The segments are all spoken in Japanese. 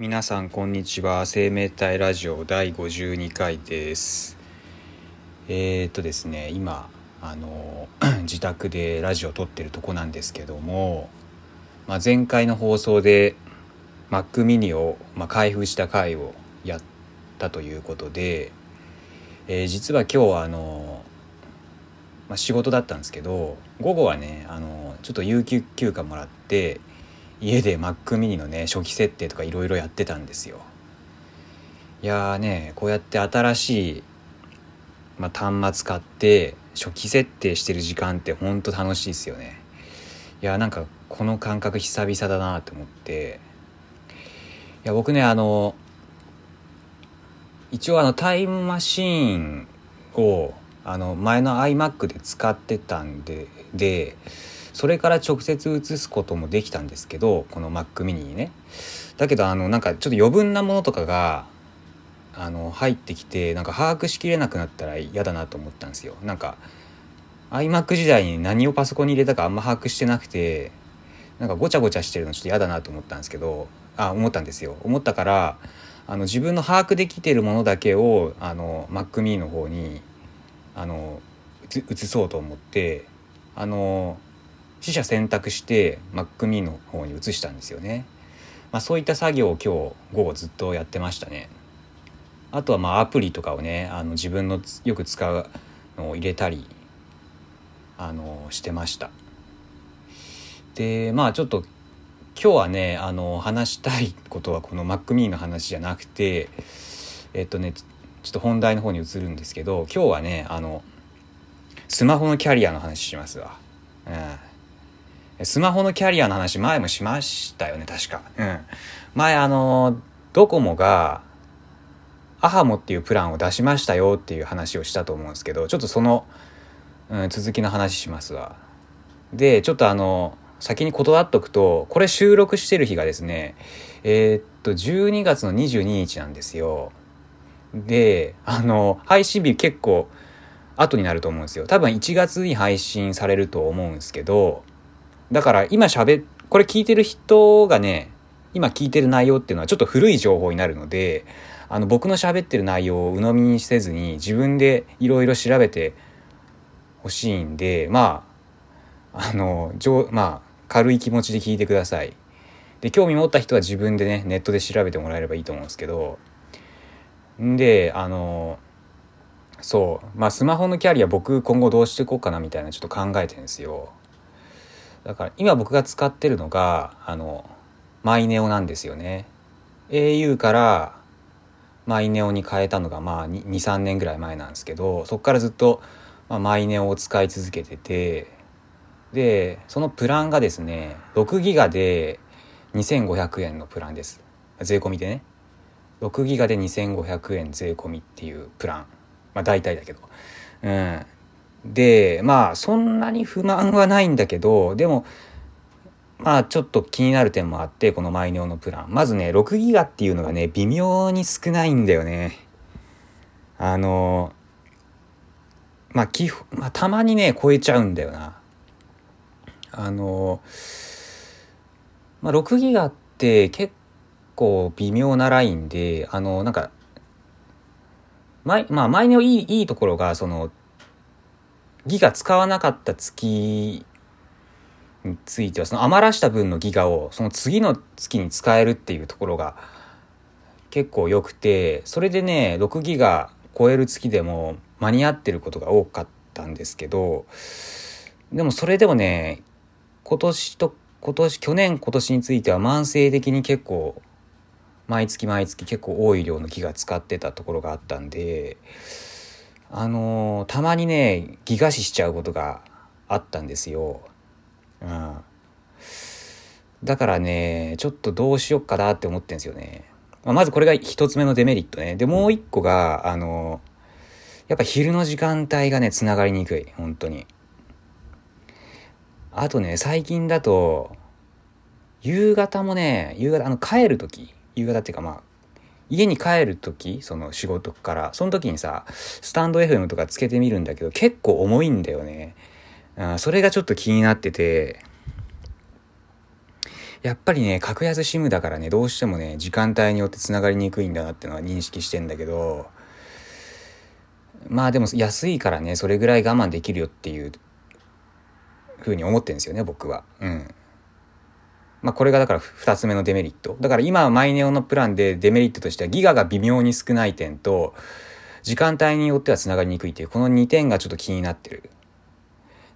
皆さんこんにちは。生命体ラジオ第52回です。えー、っとですね今あの 自宅でラジオ撮ってるとこなんですけども、まあ、前回の放送で Mac mini を、まあ、開封した回をやったということで、えー、実は今日はあの、まあ、仕事だったんですけど午後はねあのちょっと有給休暇もらって家で Mac mini のね初期設定とかいろいろやってたんですよ。いやーねこうやって新しい、まあ、端末買って初期設定してる時間ってほんと楽しいですよね。いやーなんかこの感覚久々だなと思って。いや僕ねあの一応あのタイムマシーンをあの前の iMac で使ってたんででそれから直接移すこともできたんですけどこの Mac mini にね。だけどあのなんかちょっと余分なものとかがあの入ってきてなんか把握しきれなくなったら嫌だなと思ったんですよ。なんか iMac 時代に何をパソコンに入れたかあんま把握してなくてなんかごちゃごちゃしてるのちょっと嫌だなと思ったんですけどあ思ったんですよ。思ったからあの自分の把握できてるものだけをあの Mac mini の方にあの移そうと思ってあの死者選択して Mac mini の方に移したんですよね。まあ、そういった作業を今日午後ずっとやってましたね。あとはまあアプリとかをねあの自分のよく使うのを入れたりあのしてました。でまあちょっと今日はねあの話したいことはこの Mac mini の話じゃなくてえっとねちょっと本題の方に移るんですけど今日はねあのスマホのキャリアの話しますわ。うんスマホのキャリアの話前もしましたよね、確か。うん。前あの、ドコモが、アハモっていうプランを出しましたよっていう話をしたと思うんですけど、ちょっとその、うん、続きの話しますわ。で、ちょっとあの、先に断っとくと、これ収録してる日がですね、えー、っと、12月の22日なんですよ。で、あの、配信日結構後になると思うんですよ。多分1月に配信されると思うんですけど、だから今喋これ聞いてる人がね今聞いてる内容っていうのはちょっと古い情報になるのであの僕の喋ってる内容を鵜呑みにせずに自分でいろいろ調べてほしいんでまああのまあ軽い気持ちで聞いてください。で興味持った人は自分でねネットで調べてもらえればいいと思うんですけどんであのそうまあスマホのキャリア僕今後どうしていこうかなみたいなちょっと考えてるんですよ。だから今僕が使ってるのがあのマイネオなんですよね。au からマイネオに変えたのがまあ23年ぐらい前なんですけどそこからずっと、まあ、マイネオを使い続けててでそのプランがですね6ギガで2500円のプランです。税込みでね。6ギガで2500円税込みっていうプラン。まあ大体だけど。うん。でまあそんなに不満はないんだけどでもまあちょっと気になる点もあってこのマイネオのプラン。まずね6ギガっていうのがね微妙に少ないんだよね。あのまあ基本、まあ、たまにね超えちゃうんだよな。あのまあ6ギガって結構微妙なラインであのなんかマイ,、まあ、マイネオいいいいところがそのギガ使わなかった月についてはその余らした分のギガをその次の月に使えるっていうところが結構良くてそれでね6ギガ超える月でも間に合ってることが多かったんですけどでもそれでもね今年と今年去年今年については慢性的に結構毎月毎月結構多い量のギガ使ってたところがあったんであのー、たまにねギガ死しちゃうことがあったんですよ。うん、だからねちょっとどうしよっかなって思ってんですよね。まあ、まずこれが一つ目のデメリットね。でもう一個があのー、やっぱ昼の時間帯がねつながりにくい本当に。あとね最近だと夕方もね夕方あの帰る時夕方っていうかまあ家に帰る時その仕事からその時にさスタンド FM とかつけてみるんだけど結構重いんだよね、うん、それがちょっと気になっててやっぱりね、格安 SIM だからね、どうしてもね、時間帯によって繋がりにくいんだなってのは認識してんだけど、まあでも安いからね、それぐらい我慢できるよっていうふうに思ってんですよね、僕は。うん。まあこれがだから2つ目のデメリット。だから今マイネオのプランでデメリットとしてはギガが微妙に少ない点と、時間帯によっては繋がりにくいっていう、この2点がちょっと気になってる。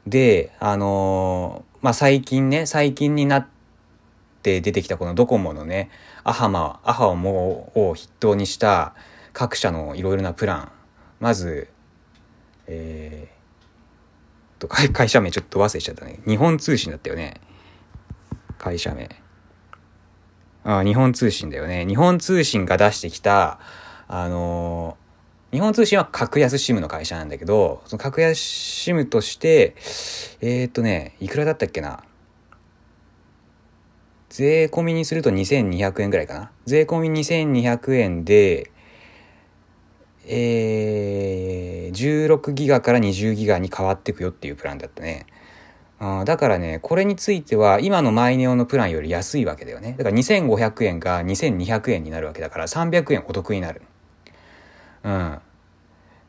で、あのー、まあ最近ね、最近になって出てきたこのドコモのね、アハマ、アハをもを筆頭にした各社のいろいろなプラン。まず、えー、と、会社名ちょっと忘れちゃったね。日本通信だったよね。会社名。あ、日本通信だよね。日本通信が出してきた、あのー、日本通信は格安 SIM の会社なんだけど、その格安 SIM として、えー、っとね、いくらだったっけな？税込みにすると2200円ぐらいかな？税込み2200円で、えー、16ギガから20ギガに変わっていくよっていうプランだったね。あだからね、これについては今のマイネオのプランより安いわけだよね。だから2500円が2200円になるわけだから300円お得になる。うん。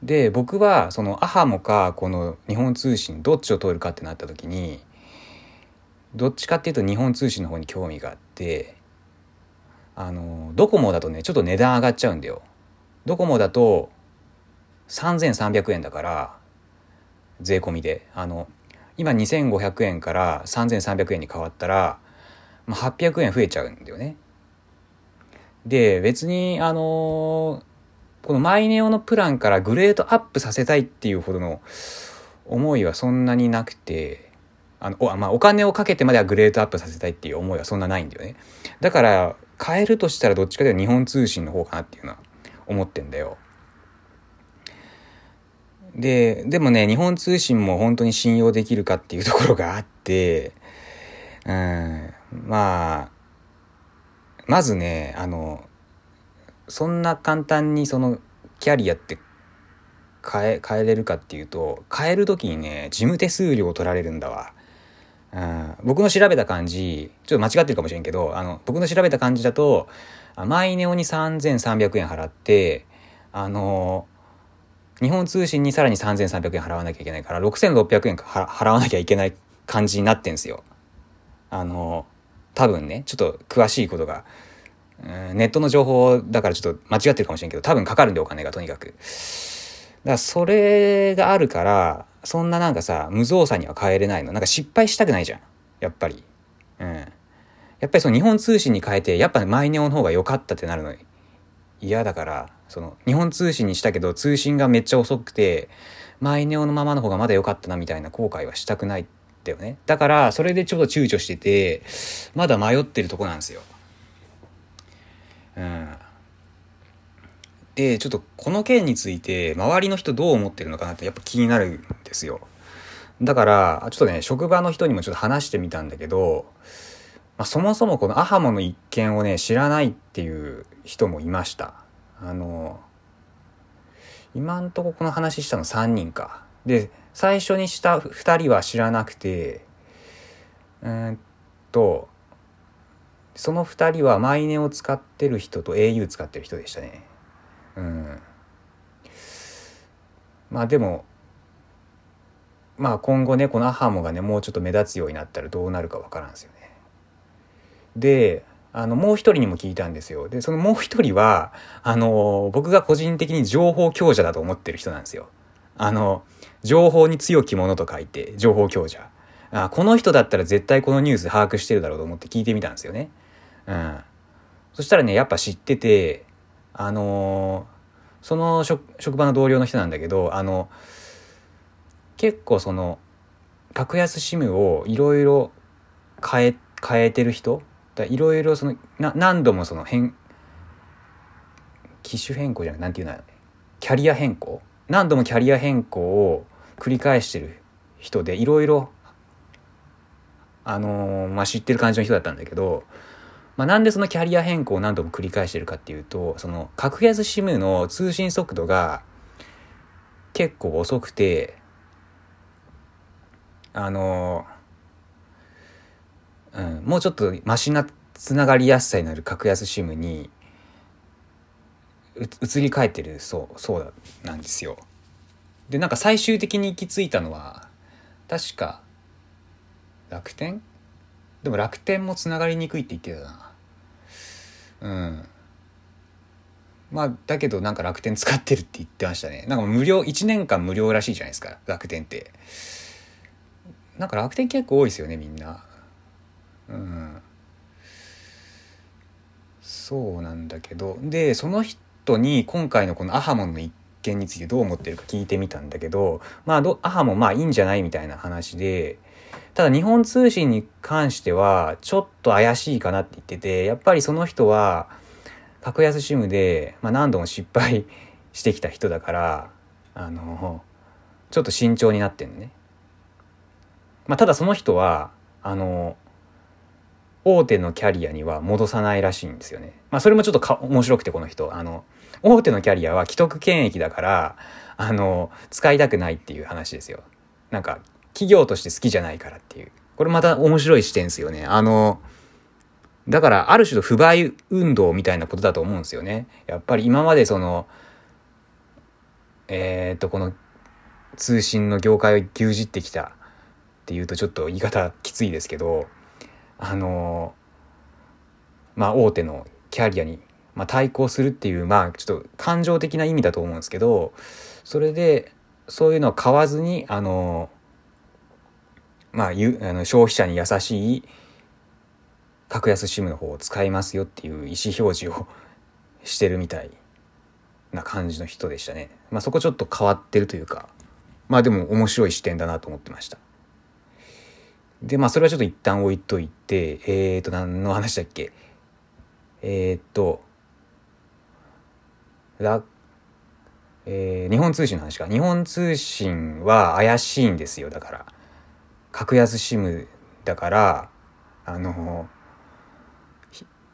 で、僕はそのアハモかこの日本通信どっちを通るかってなった時に、どっちかっていうと日本通信の方に興味があって、あの、ドコモだとね、ちょっと値段上がっちゃうんだよ。ドコモだと3300円だから税込みであの今2500円から3300円に変わったら、まあ、800円増えちゃうんだよね。で別にあのこのマイネオのプランからグレードアップさせたいっていうほどの思いはそんなになくてあのお,、まあ、お金をかけてまではグレードアップさせたいっていう思いはそんなないんだよね。だから変えるとしたらどっちかというと日本通信の方かなっていうのは思ってんだよ。で、でもね、日本通信も本当に信用できるかっていうところがあって、うん、まあ、まずね、あの、そんな簡単にそのキャリアって変え、変えれるかっていうと、変える時にね、事務手数料を取られるんだわ。うん、僕の調べた感じ、ちょっと間違ってるかもしれんけど、あの、僕の調べた感じだと、マイネオに3300円払って、あの、日本通信にさらに3300円払わなきゃいけないから、6600円払わなきゃいけない感じになってんすよ。あの、多分ね、ちょっと詳しいことが、ネットの情報だからちょっと間違ってるかもしれんけど、多分かかるんでお金がとにかく。だからそれがあるから、そんななんかさ、無造作には変えれないの。なんか失敗したくないじゃん。やっぱり。うん。やっぱりその日本通信に変えて、やっぱマイネオの方が良かったってなるの嫌だから、その日本通信にしたけど通信がめっちゃ遅くて、マイネオのままの方がまだ良かったなみたいな後悔はしたくないんだよね。だから、それでちょっと躊躇してて、まだ迷ってるとこなんですよ。うん。で、ちょっとこの件について周りの人どう思ってるのかなってやっぱ気になるんですよ。だから、ちょっとね、職場の人にもちょっと話してみたんだけど、まあ、そもそもこのアハモの一件をね、知らないっていう人もいました。あの、今んとここの話したの3人か。で、最初にした2人は知らなくて、うんと、その2人はマイネを使ってる人と au 使ってる人でしたね。うん。まあでも、まあ今後ね、このアハモがね、もうちょっと目立つようになったらどうなるかわからんすよね。で、あの、もう一人にも聞いたんですよ。で、そのもう一人は、あの、僕が個人的に情報強者だと思ってる人なんですよ。あの、情報に強きものと書いて、情報強者。あ、この人だったら絶対このニュース把握してるだろうと思って聞いてみたんですよね。うん。そしたらね、やっぱ知ってて、あのその職場の同僚の人なんだけど、あの、結構その、格安 SIM をいろいろ変え、変えてる人だいろいろそのな何度もその変機種変更じゃなくなんていうのキャリア変更？何度もキャリア変更を繰り返してる人でいろいろあのー、まあ、知ってる感じの人だったんだけど、まあ、なんでそのキャリア変更を何度も繰り返してるかっていうとその格安 SIM の通信速度が結構遅くてあのーうん、もうちょっとマシなつながりやすさになる格安 SIM に移り変えてるそうそうなんですよ。でなんか最終的に行き着いたのは確か楽天？でも楽天もつながりにくいって言ってたな。うん。まあだけどなんか楽天使ってるって言ってましたね。なんか無料1年間無料らしいじゃないですか楽天って。なんか楽天結構多いですよねみんな。うんそうなんだけどでその人に今回のこのアハモンの一件についてどう思ってるか聞いてみたんだけどまあどアハもまあいいんじゃないみたいな話でただ日本通信に関してはちょっと怪しいかなって言っててやっぱりその人は格安 SIM で、まあ、何度も失敗してきた人だからあのちょっと慎重になってんね。まあ、ただその人はあの大手のキャリアには戻さないらしいんですよね。まあそれもちょっとか面白くてこの人あの大手のキャリアは既得権益だからあの使いたくないっていう話ですよ。なんか企業として好きじゃないからっていう。これまた面白い視点ですよね。あのだからある種の不買運動みたいなことだと思うんですよね。やっぱり今までそのえー、っとこの通信の業界を牛耳ってきたっていうとちょっと言い方きついですけどあのまあ大手のキャリアに、まあ、対抗するっていうまあちょっと感情的な意味だと思うんですけどそれでそういうのを買わずにあのまあ、あの消費者に優しい格安 SIM の方を使いますよっていう意思表示を してるみたいな感じの人でしたね。まあそこちょっと変わってるというか、まあでも面白い視点だなと思ってました。で、まあそれはちょっと一旦置いといて、えーと、何の話だっけ？えー、っと、えー、日本通信の話か。日本通信は怪しいんですよ、だから。格安 SIM だから、あの、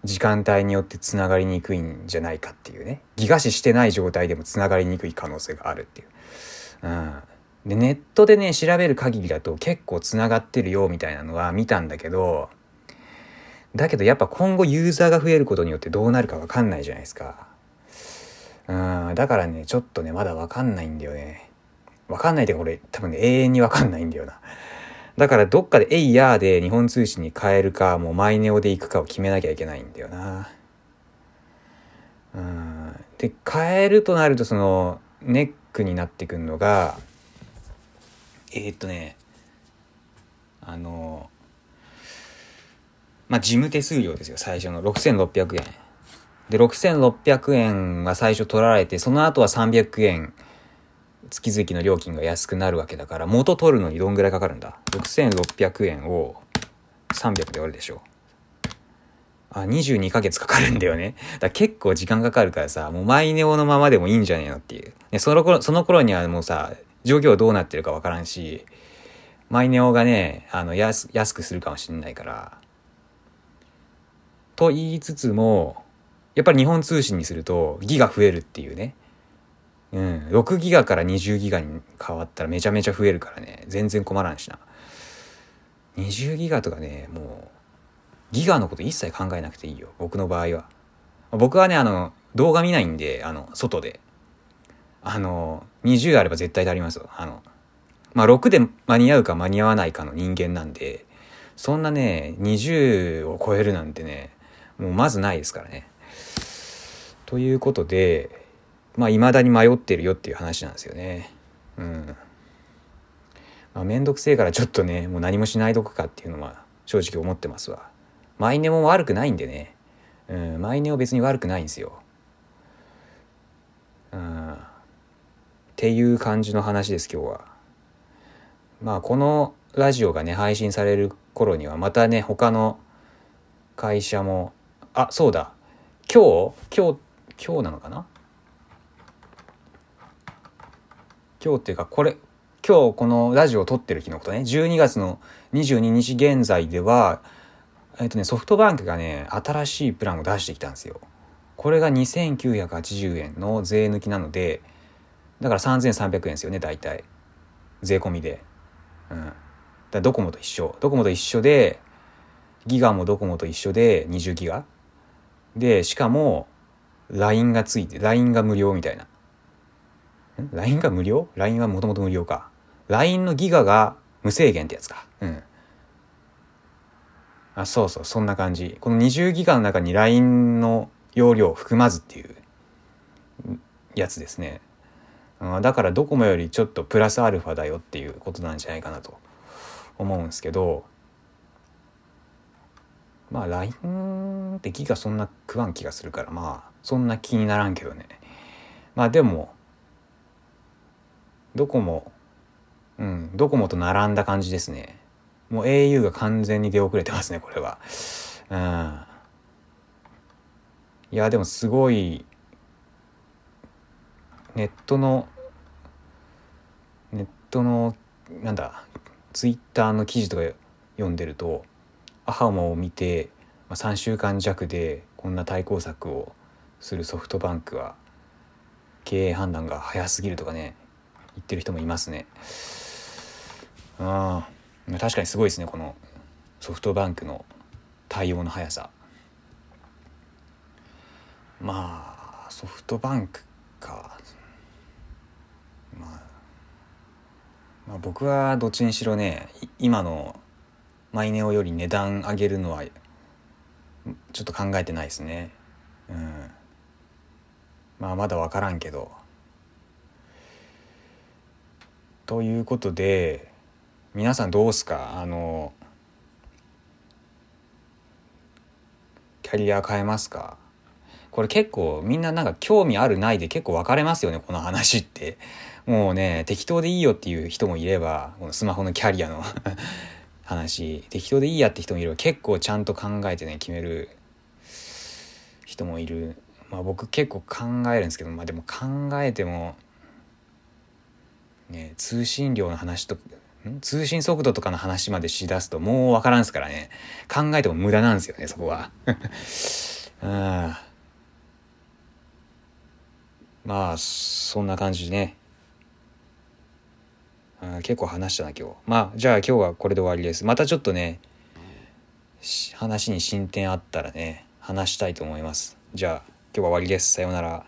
時間帯によってつながりにくいんじゃないかっていうねギガ視してない状態でもつながりにくい可能性があるっていう。うん、でネットでね調べる限りだと結構つながってるよみたいなのは見たんだけどだけどやっぱ今後ユーザーが増えることによってどうなるか分かんないじゃないですか。うん、だからねちょっとねまだ分かんないんだよね。分かんないってこれ多分ね永遠に分かんないんだよな。だからどっかでエイヤーで日本通信に変えるか、もうマイネオで行くかを決めなきゃいけないんだよな。うん。で、変えるとなるとそのネックになってくるのが、えー、っとね、あの、まあ、事務手数料ですよ、最初の。6600円。で、6600円が最初取られて、その後は300円月々の料金が安くなるわけだから元取るのにどんぐらいかかるんだ？6600円を300で割るでしょ。あ22ヶ月かかるんだよね。だ結構時間かかるからさもうマイネオのままでもいいんじゃねえのっていう、ね、その頃その頃にはもうさ状況どうなってるかわからんしマイネオがねあの安安くするかもしんないから。と言いつつもやっぱり日本通信にするとギガ増えるっていうね。うん、6ギガから20ギガに変わったらめちゃめちゃ増えるからね。全然困らんしな。20ギガとかねもうギガのこと一切考えなくていいよ。僕の場合は。僕はねあの動画見ないんであの外で。あの20あれば絶対足りますよあのまあ6で間に合うか間に合わないかの人間なんでそんなね20を超えるなんてねもうまずないですからねということでまあ未だに迷ってるよっていう話なんですよね。うん。まあ、めんどくせえからちょっとねもう何もしないどくかっていうのは正直思ってますわ。マイネも悪くないんでね。うん、マイネオ別に悪くないんですよ。うん。っていう感じの話です今日は。まあこのラジオがね配信される頃にはまたね他の会社もあそうだ。今日今日今日なのかな？今日っていうかこれ今日このラジオを撮ってる日のことね。12月の22日現在ではえっとねソフトバンクがね新しいプランを出してきたんですよ。これが2980円の税抜きなのでだから3300円ですよね大体。税込みで。うん。だドコモと一緒。ドコモと一緒でギガもドコモと一緒で20ギガ。でしかも LINE がついて LINE が無料みたいな。LINE が無料 ?LINE はもともと無料か。LINE のギガが無制限ってやつか。うん。あそうそうそんな感じ。この20ギガの中に LINE の容量を含まずっていうやつですね。だからドコモよりちょっとプラスアルファだよっていうことなんじゃないかなと思うんですけどまあ LINE ってギガそんな食わん気がするからまあそんな気にならんけどね。まあでもドコモうんドコモと並んだ感じですね。もう au が完全に出遅れてますねこれは。うん。いやでもすごいネットのネットのなんだツイッターの記事とか読んでるとアハモを見て、まあ、3週間弱でこんな対抗策をするソフトバンクは経営判断が早すぎるとかね言ってる人もいますね。あ確かにすごいですねこのソフトバンクの対応の速さ。まあソフトバンクかまあ、まあ、僕はどっちにしろね今のマイネオより値段上げるのはちょっと考えてないですね。うん。まあまだ分からんけど。ということで皆さんどうすか？あのキャリア変えますか？これ結構みんななんか興味あるないで結構分かれますよねこの話って。もうね適当でいいよっていう人もいればこのスマホのキャリアの 話適当でいいやって人もいれば結構ちゃんと考えてね決める人もいる。まあ僕結構考えるんですけどまあでも考えてもね通信量の話と通信速度とかの話までしだすともう分からんすからね。考えても無駄なんですよねそこは。うんまあそんな感じでね。あ結構話したな今日。まあじゃあ今日はこれで終わりです。またちょっとね話に進展あったらね話したいと思います。じゃあ今日は終わりです。さようなら。